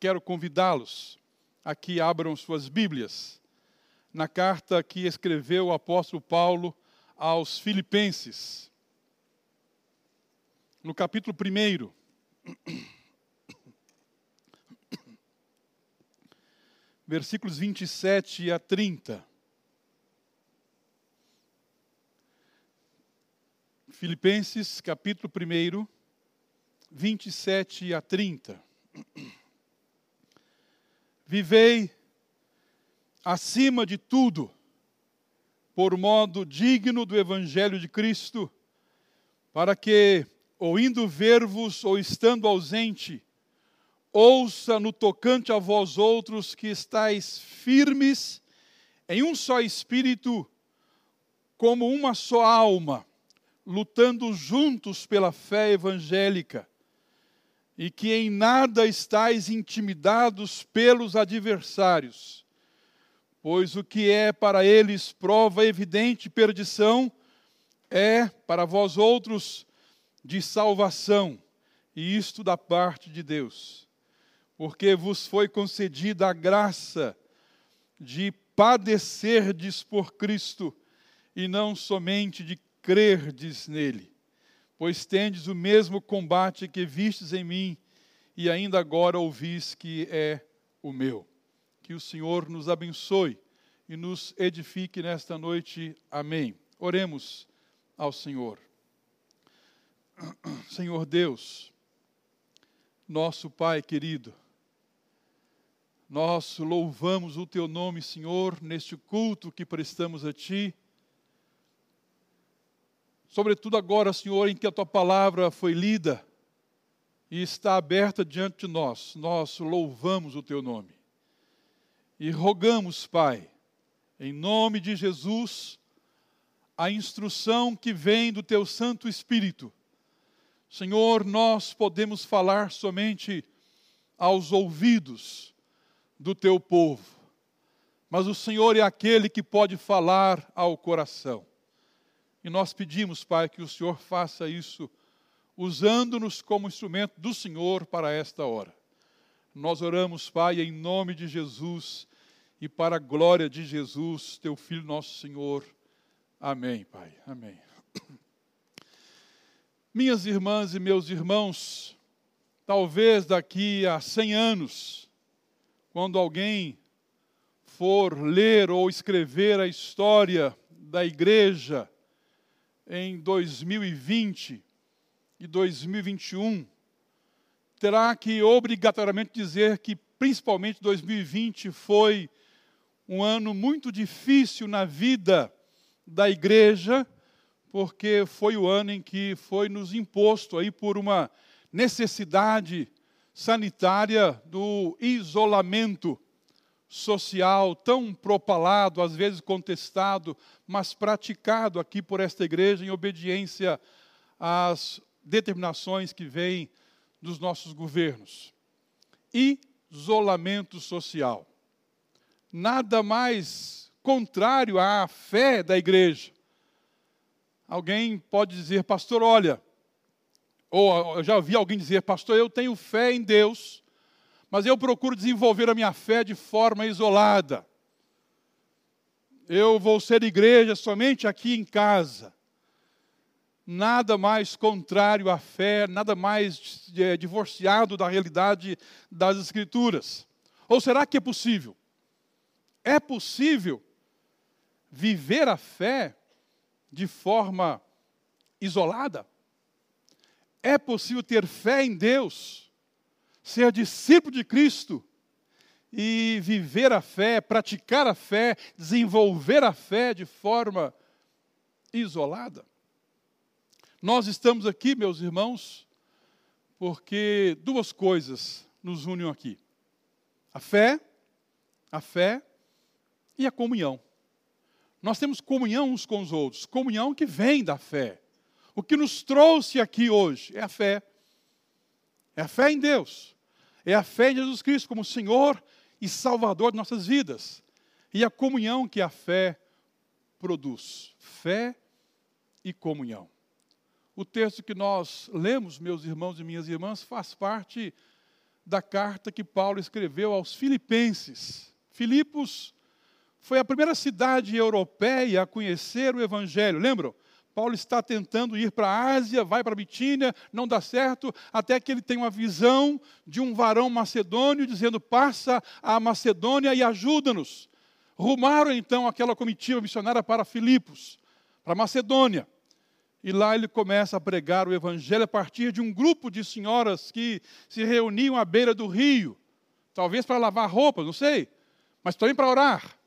quero convidá-los a que abram suas Bíblias na carta que escreveu o apóstolo Paulo aos Filipenses, no capítulo 1, versículos 27 a 30. Filipenses, capítulo 1, 27 a 30. Vivei acima de tudo, por modo digno do Evangelho de Cristo, para que, ou indo ver-vos, ou estando ausente, ouça no tocante a vós outros que estáis firmes em um só espírito, como uma só alma, lutando juntos pela fé evangélica e que em nada estáis intimidados pelos adversários, pois o que é para eles prova evidente perdição, é para vós outros de salvação, e isto da parte de Deus, porque vos foi concedida a graça de padecerdes por Cristo, e não somente de crerdes nele pois tendes o mesmo combate que vistes em mim e ainda agora ouvis que é o meu. Que o Senhor nos abençoe e nos edifique nesta noite. Amém. Oremos ao Senhor. Senhor Deus, nosso Pai querido, nós louvamos o Teu nome, Senhor, neste culto que prestamos a Ti Sobretudo agora, Senhor, em que a tua palavra foi lida e está aberta diante de nós, nós louvamos o teu nome. E rogamos, Pai, em nome de Jesus, a instrução que vem do teu Santo Espírito. Senhor, nós podemos falar somente aos ouvidos do teu povo, mas o Senhor é aquele que pode falar ao coração. E nós pedimos, Pai, que o Senhor faça isso, usando-nos como instrumento do Senhor para esta hora. Nós oramos, Pai, em nome de Jesus e para a glória de Jesus, teu Filho, nosso Senhor. Amém, Pai. Amém. Minhas irmãs e meus irmãos, talvez daqui a 100 anos, quando alguém for ler ou escrever a história da igreja, em 2020 e 2021, terá que obrigatoriamente dizer que, principalmente 2020, foi um ano muito difícil na vida da igreja, porque foi o ano em que foi nos imposto aí por uma necessidade sanitária do isolamento social tão propalado, às vezes contestado, mas praticado aqui por esta igreja em obediência às determinações que vêm dos nossos governos. Isolamento social. Nada mais contrário à fé da igreja. Alguém pode dizer, pastor, olha, ou eu já ouvi alguém dizer, pastor, eu tenho fé em Deus, mas eu procuro desenvolver a minha fé de forma isolada. Eu vou ser igreja somente aqui em casa. Nada mais contrário à fé, nada mais é, divorciado da realidade das Escrituras. Ou será que é possível? É possível viver a fé de forma isolada? É possível ter fé em Deus ser discípulo de Cristo e viver a fé, praticar a fé, desenvolver a fé de forma isolada. Nós estamos aqui, meus irmãos, porque duas coisas nos unem aqui: a fé, a fé e a comunhão. Nós temos comunhão uns com os outros, comunhão que vem da fé. O que nos trouxe aqui hoje é a fé. É a fé em Deus. É a fé em Jesus Cristo como Senhor e Salvador de nossas vidas. E a comunhão que a fé produz. Fé e comunhão. O texto que nós lemos, meus irmãos e minhas irmãs, faz parte da carta que Paulo escreveu aos Filipenses. Filipos foi a primeira cidade europeia a conhecer o Evangelho, lembram? Paulo está tentando ir para a Ásia, vai para Bitínia, não dá certo, até que ele tem uma visão de um varão macedônio dizendo: passa a Macedônia e ajuda-nos. Rumaram então aquela comitiva missionária para Filipos, para Macedônia. E lá ele começa a pregar o evangelho a partir de um grupo de senhoras que se reuniam à beira do rio, talvez para lavar roupa, não sei, mas também para orar.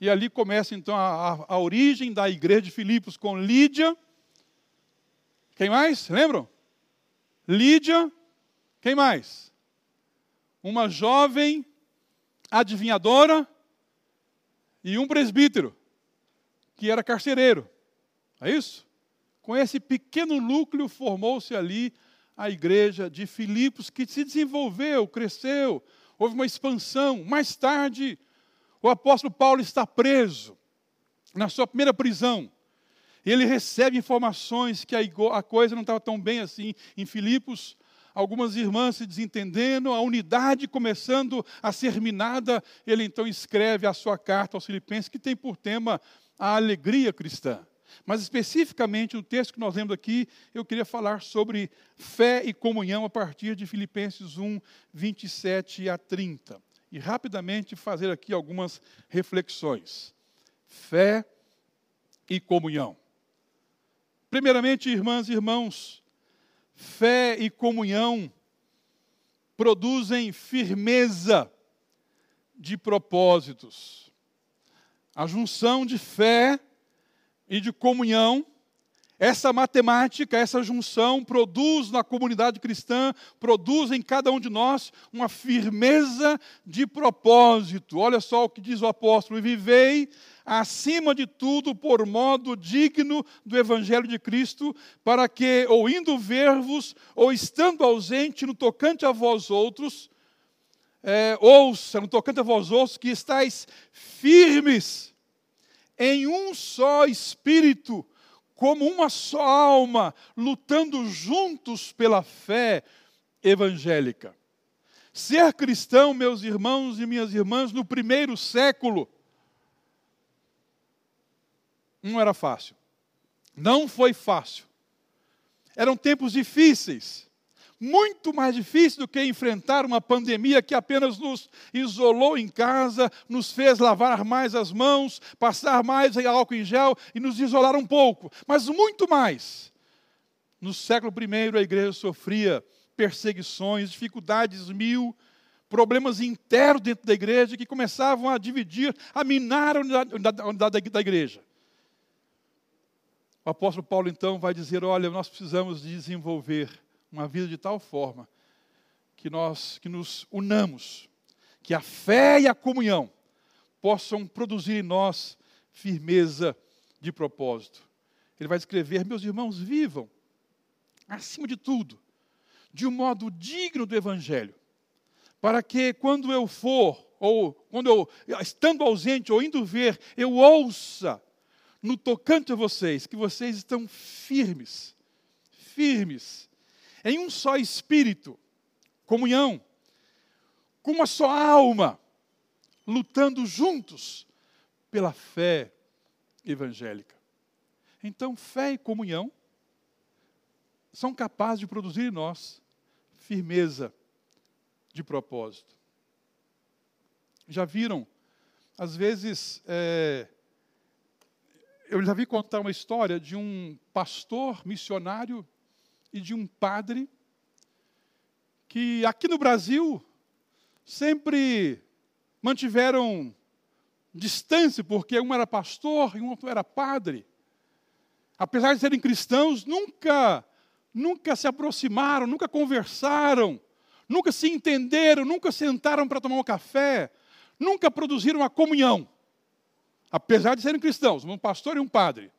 E ali começa então a, a, origem da igreja de Filipos com Lídia. Quem mais? Lembram? Lídia. Quem mais? Uma jovem adivinhadora e um presbítero, que era carcereiro. É isso? Com esse pequeno núcleo formou-se ali a igreja de Filipos, que se desenvolveu, cresceu, houve uma expansão. Mais tarde, o apóstolo Paulo está preso na sua primeira prisão. Ele recebe informações que a coisa não estava tão bem assim em Filipos. Algumas irmãs se desentendendo, a unidade começando a ser minada. Ele então escreve a sua carta aos Filipenses, que tem por tema a alegria cristã. Mas especificamente no texto que nós lemos aqui, eu queria falar sobre fé e comunhão a partir de Filipenses 1, 27 a 30 e rapidamente fazer aqui algumas reflexões. Fé e comunhão. Primeiramente, irmãs e irmãos, fé e comunhão produzem firmeza de propósitos. A junção de fé e de comunhão essa matemática, essa junção produz na comunidade cristã, produz em cada um de nós uma firmeza de propósito. Olha só o que diz o apóstolo: vivei acima de tudo por modo digno do evangelho de Cristo, para que, ou indo ver-vos, ou estando ausente no tocante a vós outros, é, ouça no tocante a vós outros que estáis firmes em um só espírito como uma só alma, lutando juntos pela fé evangélica. Ser cristão, meus irmãos e minhas irmãs, no primeiro século, não era fácil. Não foi fácil. Eram tempos difíceis muito mais difícil do que enfrentar uma pandemia que apenas nos isolou em casa, nos fez lavar mais as mãos, passar mais álcool em gel e nos isolar um pouco, mas muito mais. No século I, a igreja sofria perseguições, dificuldades mil, problemas internos dentro da igreja que começavam a dividir, a minar a unidade da igreja. O apóstolo Paulo então vai dizer: olha, nós precisamos desenvolver uma vida de tal forma que nós que nos unamos, que a fé e a comunhão possam produzir em nós firmeza de propósito. Ele vai escrever: meus irmãos, vivam acima de tudo, de um modo digno do evangelho, para que quando eu for ou quando eu estando ausente ou indo ver, eu ouça no tocante a vocês que vocês estão firmes, firmes em um só espírito, comunhão, com uma só alma, lutando juntos pela fé evangélica. Então, fé e comunhão são capazes de produzir em nós firmeza de propósito. Já viram? Às vezes, é, eu já vi contar uma história de um pastor missionário e de um padre que aqui no Brasil sempre mantiveram distância, porque um era pastor e um outro era padre. Apesar de serem cristãos, nunca nunca se aproximaram, nunca conversaram, nunca se entenderam, nunca sentaram para tomar um café, nunca produziram a comunhão. Apesar de serem cristãos, um pastor e um padre.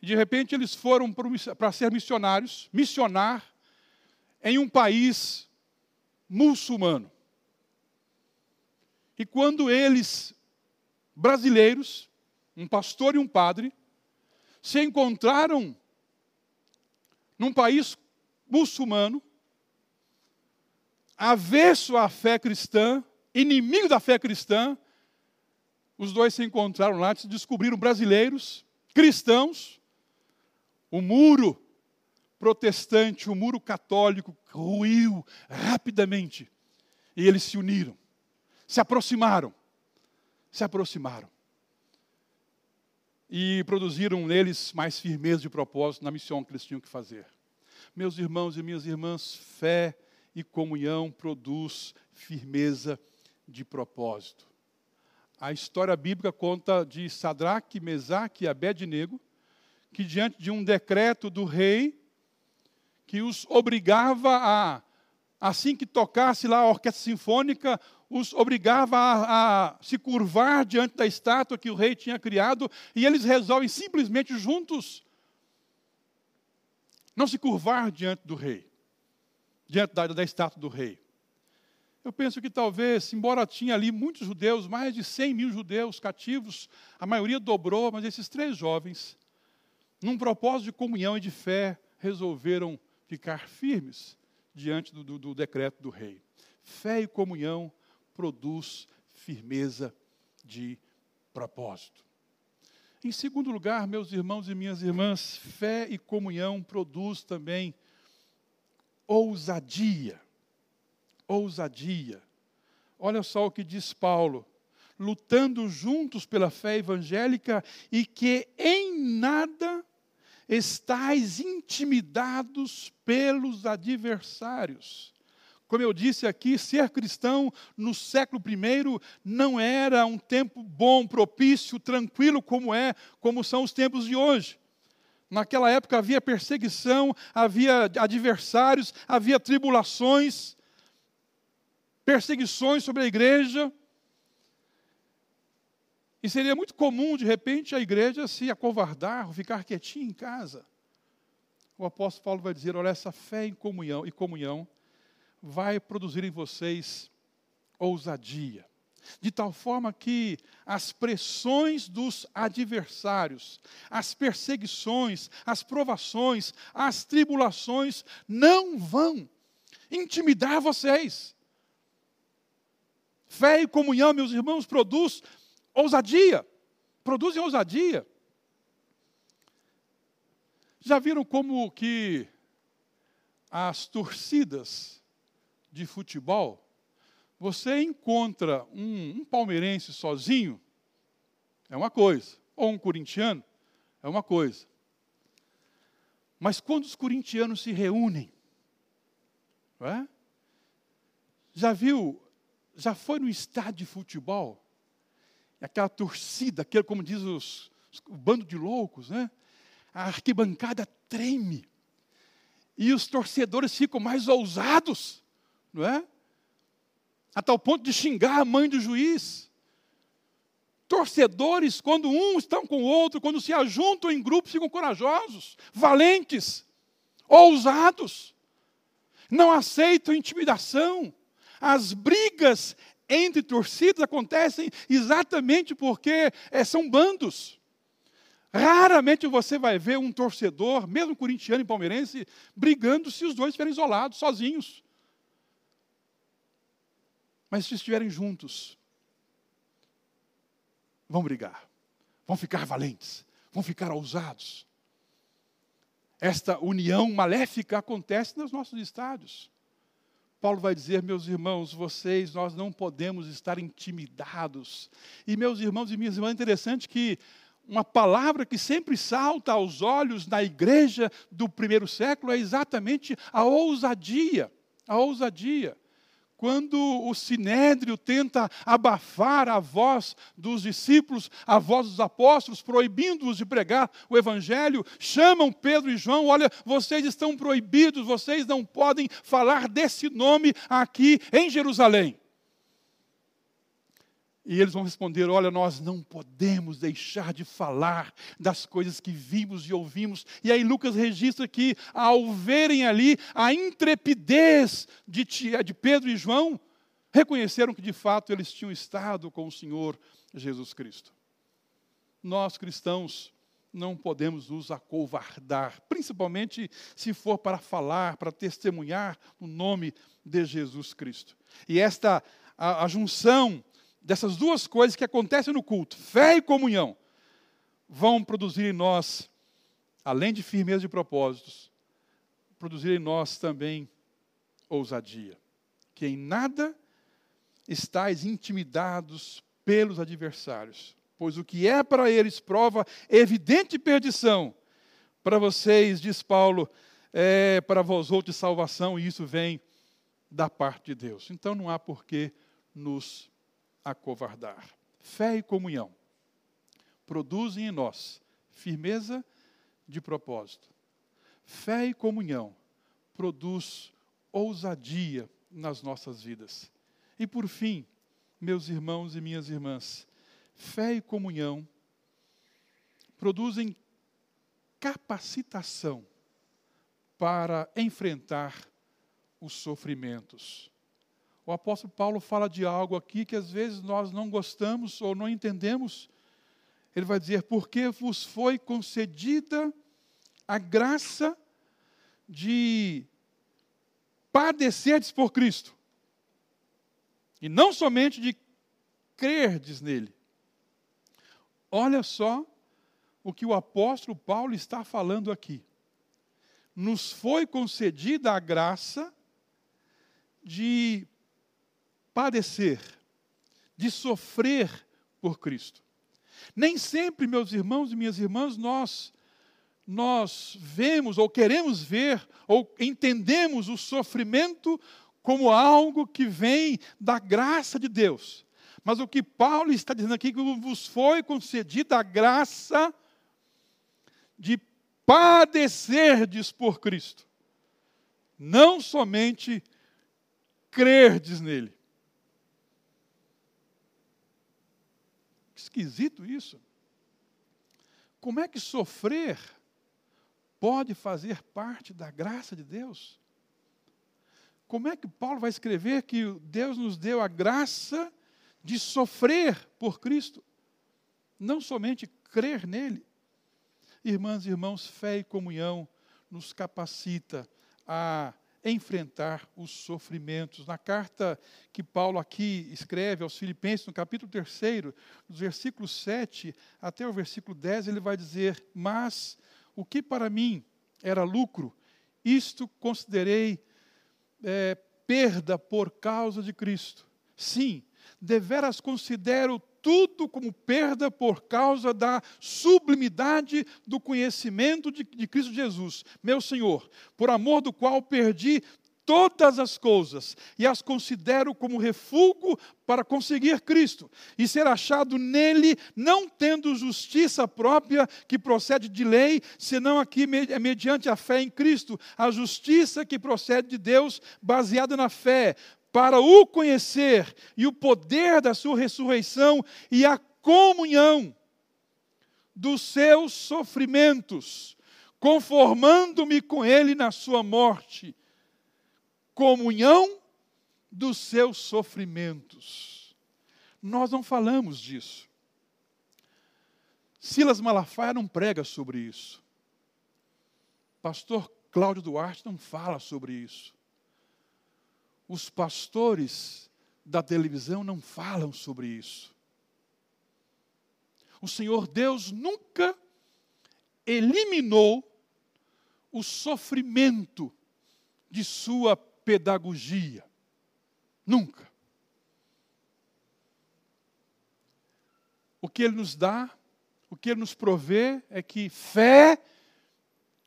De repente eles foram para ser missionários, missionar em um país muçulmano. E quando eles, brasileiros, um pastor e um padre, se encontraram num país muçulmano, avesso à fé cristã, inimigo da fé cristã, os dois se encontraram lá, se descobriram brasileiros, cristãos, o muro protestante, o muro católico ruiu rapidamente. E eles se uniram, se aproximaram, se aproximaram. E produziram neles mais firmeza de propósito na missão que eles tinham que fazer. Meus irmãos e minhas irmãs, fé e comunhão produz firmeza de propósito. A história bíblica conta de Sadraque, Mesaque e Abednego, que diante de um decreto do rei, que os obrigava a, assim que tocasse lá a orquestra sinfônica, os obrigava a, a, se curvar diante da estátua que o rei tinha criado, e eles resolvem simplesmente juntos não se curvar diante do rei, diante da, da estátua do rei. Eu penso que talvez, embora tinha ali muitos judeus, mais de 100 mil judeus cativos, a maioria dobrou, mas esses três jovens, num propósito de comunhão e de fé, resolveram ficar firmes diante do, do, do decreto do rei. Fé e comunhão produz firmeza de propósito. Em segundo lugar, meus irmãos e minhas irmãs, fé e comunhão produz também ousadia. Ousadia. Olha só o que diz Paulo: lutando juntos pela fé evangélica e que em nada estáis intimidados pelos adversários. Como eu disse aqui, ser cristão no século I não era um tempo bom, propício, tranquilo como é, como são os tempos de hoje. Naquela época havia perseguição, havia adversários, havia tribulações, perseguições sobre a igreja. E seria muito comum, de repente, a igreja se acovardar, ficar quietinha em casa. O apóstolo Paulo vai dizer: olha, essa fé em comunhão e comunhão vai produzir em vocês ousadia, de tal forma que as pressões dos adversários, as perseguições, as provações, as tribulações não vão intimidar vocês. Fé e comunhão, meus irmãos, produz ousadia. Produzem ousadia. Já viram como que as torcidas de futebol, você encontra um, um palmeirense sozinho, é uma coisa, ou um corintiano, é uma coisa. Mas quando os corintianos se reúnem, é? já viu, já foi no estádio de futebol, aquela torcida, aquele, como diz os, o bando de loucos, né? A arquibancada treme. E os torcedores ficam mais ousados, não é? A tal ponto de xingar a mãe do juiz. Torcedores, quando um estão com o outro, quando se ajuntam em grupos, ficam corajosos, valentes, ousados. Não aceitam intimidação. As brigas entre torcidas acontecem exatamente porque é, são bandos. Raramente você vai ver um torcedor, mesmo corintiano e palmeirense, brigando se os dois estiverem isolados, sozinhos. Mas se estiverem juntos, vão brigar, vão ficar valentes, vão ficar ousados. Esta união maléfica acontece nos nossos estádios. Paulo vai dizer, meus irmãos, vocês, nós não podemos estar intimidados. E meus irmãos e minhas irmãs, é interessante que uma palavra que sempre salta aos olhos na igreja do primeiro século é exatamente a ousadia. A ousadia quando o sinédrio tenta abafar a voz dos discípulos, a voz dos apóstolos, proibindo-os de pregar o evangelho, chamam Pedro e João, olha, vocês estão proibidos, vocês não podem falar desse nome aqui em Jerusalém. E eles vão responder: Olha, nós não podemos deixar de falar das coisas que vimos e ouvimos. E aí Lucas registra que, ao verem ali a intrepidez de, de Pedro e João, reconheceram que de fato eles tinham estado com o Senhor Jesus Cristo. Nós cristãos não podemos nos acovardar, principalmente se for para falar, para testemunhar no nome de Jesus Cristo. E esta a, a junção dessas duas coisas que acontecem no culto, fé e comunhão, vão produzir em nós, além de firmeza de propósitos, produzir em nós também ousadia. Que em nada estáis intimidados pelos adversários, pois o que é para eles prova evidente perdição, para vocês, diz Paulo, é para vós outros salvação, e isso vem da parte de Deus. Então não há por que nos acovardar. Fé e comunhão produzem em nós firmeza de propósito. Fé e comunhão produz ousadia nas nossas vidas. E por fim, meus irmãos e minhas irmãs, fé e comunhão produzem capacitação para enfrentar os sofrimentos. O apóstolo Paulo fala de algo aqui que às vezes nós não gostamos ou não entendemos. Ele vai dizer: porque vos foi concedida a graça de padecerdes por Cristo. E não somente de crerdes nele. Olha só o que o apóstolo Paulo está falando aqui. Nos foi concedida a graça de padecer, de sofrer por Cristo. Nem sempre, meus irmãos e minhas irmãs, nós nós vemos ou queremos ver ou entendemos o sofrimento como algo que vem da graça de Deus. Mas o que Paulo está dizendo aqui que vos foi concedida a graça de padecerdes por Cristo. Não somente crerdes nele. Esquisito isso. Como é que sofrer pode fazer parte da graça de Deus? Como é que Paulo vai escrever que Deus nos deu a graça de sofrer por Cristo? Não somente crer nele. Irmãs e irmãos, fé e comunhão nos capacita a enfrentar os sofrimentos. Na carta que Paulo aqui escreve aos Filipenses, no capítulo 3, dos versículos 7 até o versículo 10, ele vai dizer: Mas o que para mim era lucro, isto considerei é, perda por causa de Cristo. Sim, deveras considero tudo como perda por causa da sublimidade do conhecimento de, de, Cristo Jesus, meu Senhor, por amor do qual perdi todas as coisas e as considero como refúgio para conseguir Cristo e ser achado nele, não tendo justiça própria que procede de lei, senão aqui é mediante a fé em Cristo, a justiça que procede de Deus, baseada na fé, para o conhecer e o poder da sua ressurreição e a comunhão dos seus sofrimentos, conformando-me com ele na sua morte comunhão dos seus sofrimentos. Nós não falamos disso. Silas Malafaia não prega sobre isso. Pastor Cláudio Duarte não fala sobre isso. Os pastores da televisão não falam sobre isso. O Senhor Deus nunca eliminou o sofrimento de sua pedagogia. Nunca. O que Ele nos dá, o que Ele nos provê é que fé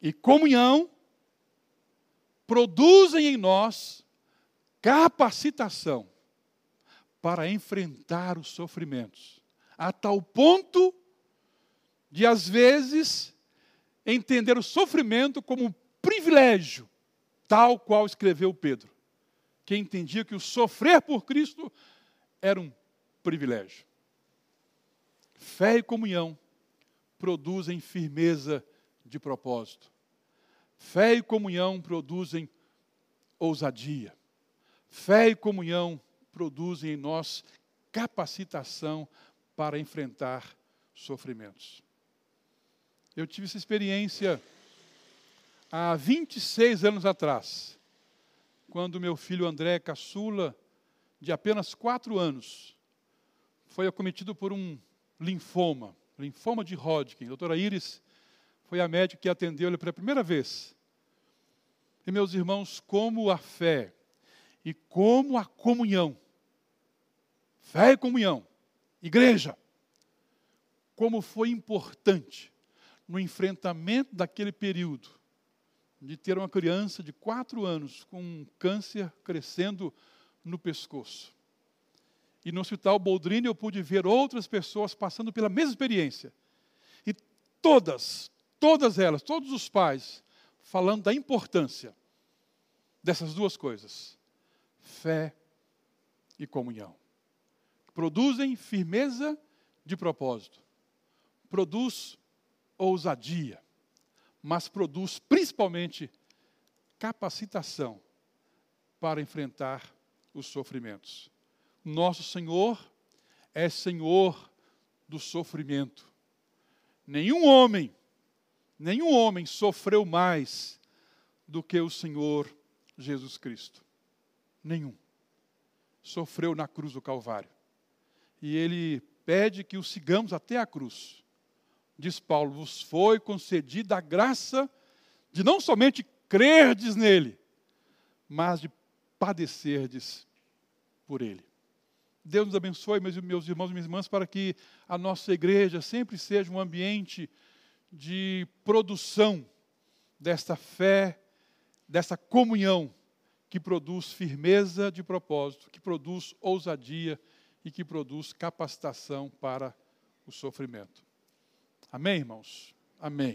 e comunhão produzem em nós capacitação para enfrentar os sofrimentos, a tal ponto de, às vezes, entender o sofrimento como um privilégio tal qual escreveu Pedro, que entendia que o sofrer por Cristo era um privilégio. Fé e comunhão produzem firmeza de propósito. Fé e comunhão produzem ousadia. Fé e comunhão produzem em nós capacitação para enfrentar sofrimentos. Eu tive essa experiência há 26 anos atrás, quando meu filho André Caçula, de apenas 4 anos, foi acometido por um linfoma, linfoma de Hodgkin. A doutora Iris foi a médica que atendeu ele pela primeira vez. E meus irmãos, como a fé e como a comunhão, fé e comunhão, igreja, como foi importante no enfrentamento daquele período de ter uma criança de quatro anos com um câncer crescendo no pescoço. E no hospital Boldrini eu pude ver outras pessoas passando pela mesma experiência. E todas, todas elas, todos os pais, falando da importância dessas duas coisas: fé e comunhão. Produzem firmeza de propósito, produz ousadia, mas produz principalmente capacitação para enfrentar os sofrimentos. Nosso Senhor é Senhor do sofrimento. Nenhum homem, nenhum homem sofreu mais do que o Senhor Jesus Cristo. Nenhum. Sofreu na cruz do Calvário. E ele pede que o sigamos até a cruz diz Paulo, vos foi concedida a graça de não somente crerdes nele, mas de padecerdes por ele. Deus nos abençoe, meus, meus irmãos e minhas irmãs, para que a nossa igreja sempre seja um ambiente de produção desta fé, dessa comunhão que produz firmeza de propósito, que produz ousadia e que produz capacitação para o sofrimento. Amém, irmãos? Amém.